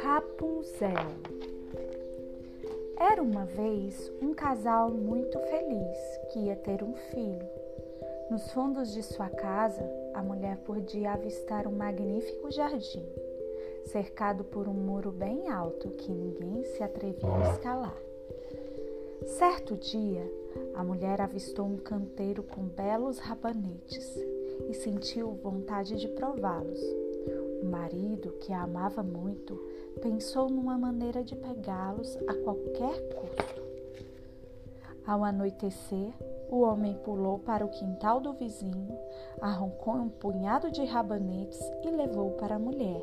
Rapunzel Era uma vez um casal muito feliz que ia ter um filho. Nos fundos de sua casa, a mulher podia avistar um magnífico jardim, cercado por um muro bem alto que ninguém se atrevia a escalar. Certo dia, a mulher avistou um canteiro com belos rabanetes e sentiu vontade de prová-los. O marido, que a amava muito, pensou numa maneira de pegá-los a qualquer custo. Ao anoitecer, o homem pulou para o quintal do vizinho, arrancou um punhado de rabanetes e levou para a mulher,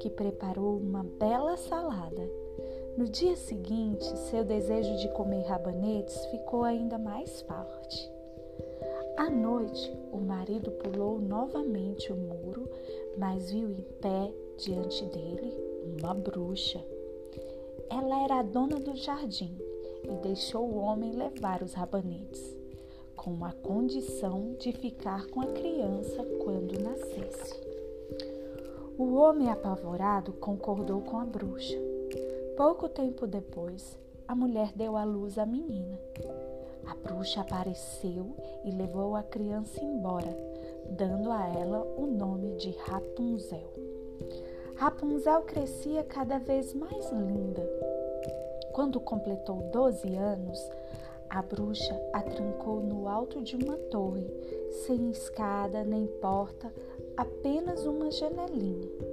que preparou uma bela salada. No dia seguinte, seu desejo de comer rabanetes ficou ainda mais forte. À noite, o marido pulou novamente o muro, mas viu em pé diante dele uma bruxa. Ela era a dona do jardim e deixou o homem levar os rabanetes, com a condição de ficar com a criança quando nascesse. O homem apavorado concordou com a bruxa Pouco tempo depois, a mulher deu à luz a menina. A bruxa apareceu e levou a criança embora, dando a ela o nome de Rapunzel. Rapunzel crescia cada vez mais linda. Quando completou 12 anos, a bruxa a trancou no alto de uma torre, sem escada nem porta, apenas uma janelinha.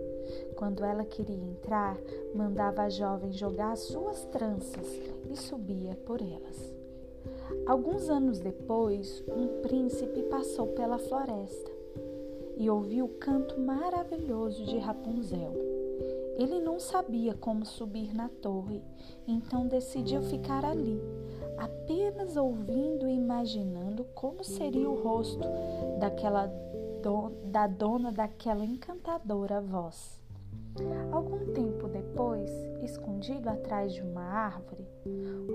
Quando ela queria entrar, mandava a jovem jogar as suas tranças e subia por elas. Alguns anos depois, um príncipe passou pela floresta e ouviu o canto maravilhoso de Rapunzel. Ele não sabia como subir na torre, então decidiu ficar ali, apenas ouvindo e imaginando como seria o rosto daquela da dona daquela encantadora voz. Algum tempo depois, escondido atrás de uma árvore,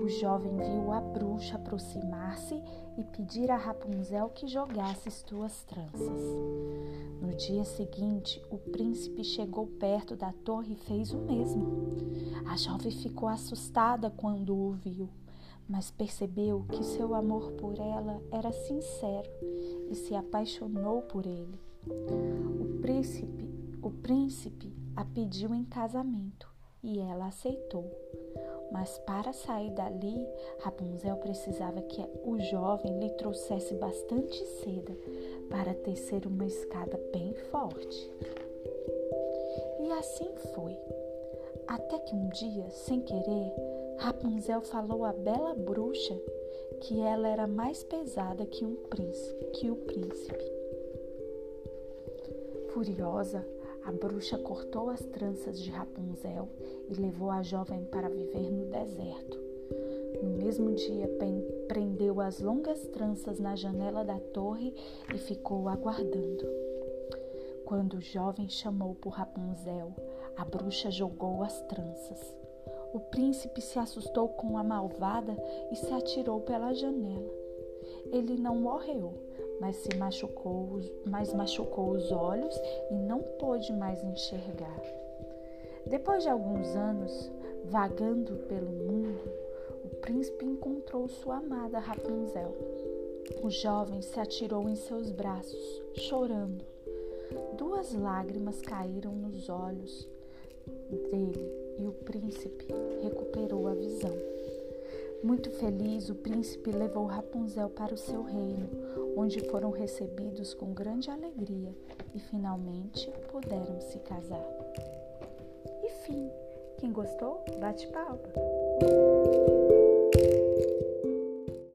o jovem viu a bruxa aproximar-se e pedir a Rapunzel que jogasse suas tranças. No dia seguinte, o príncipe chegou perto da torre e fez o mesmo. A jovem ficou assustada quando o viu, mas percebeu que seu amor por ela era sincero e se apaixonou por ele. O príncipe, o príncipe a pediu em casamento e ela aceitou. Mas para sair dali, Rapunzel precisava que o jovem lhe trouxesse bastante seda para tecer uma escada bem forte. E assim foi. Até que um dia, sem querer, Rapunzel falou à bela bruxa que ela era mais pesada que um príncipe, que o príncipe. Furiosa, a bruxa cortou as tranças de Rapunzel e levou a jovem para viver no deserto. No mesmo dia, prendeu as longas tranças na janela da torre e ficou aguardando. Quando o jovem chamou por Rapunzel, a bruxa jogou as tranças. O príncipe se assustou com a malvada e se atirou pela janela. Ele não morreu, mas se machucou, mas machucou os olhos e não pôde mais enxergar. Depois de alguns anos vagando pelo mundo, o príncipe encontrou sua amada Rapunzel. O jovem se atirou em seus braços, chorando. Duas lágrimas caíram nos olhos dele e o príncipe recuperou a visão. Muito feliz, o príncipe levou Rapunzel para o seu reino, onde foram recebidos com grande alegria e finalmente puderam se casar. E fim. Quem gostou, bate palma.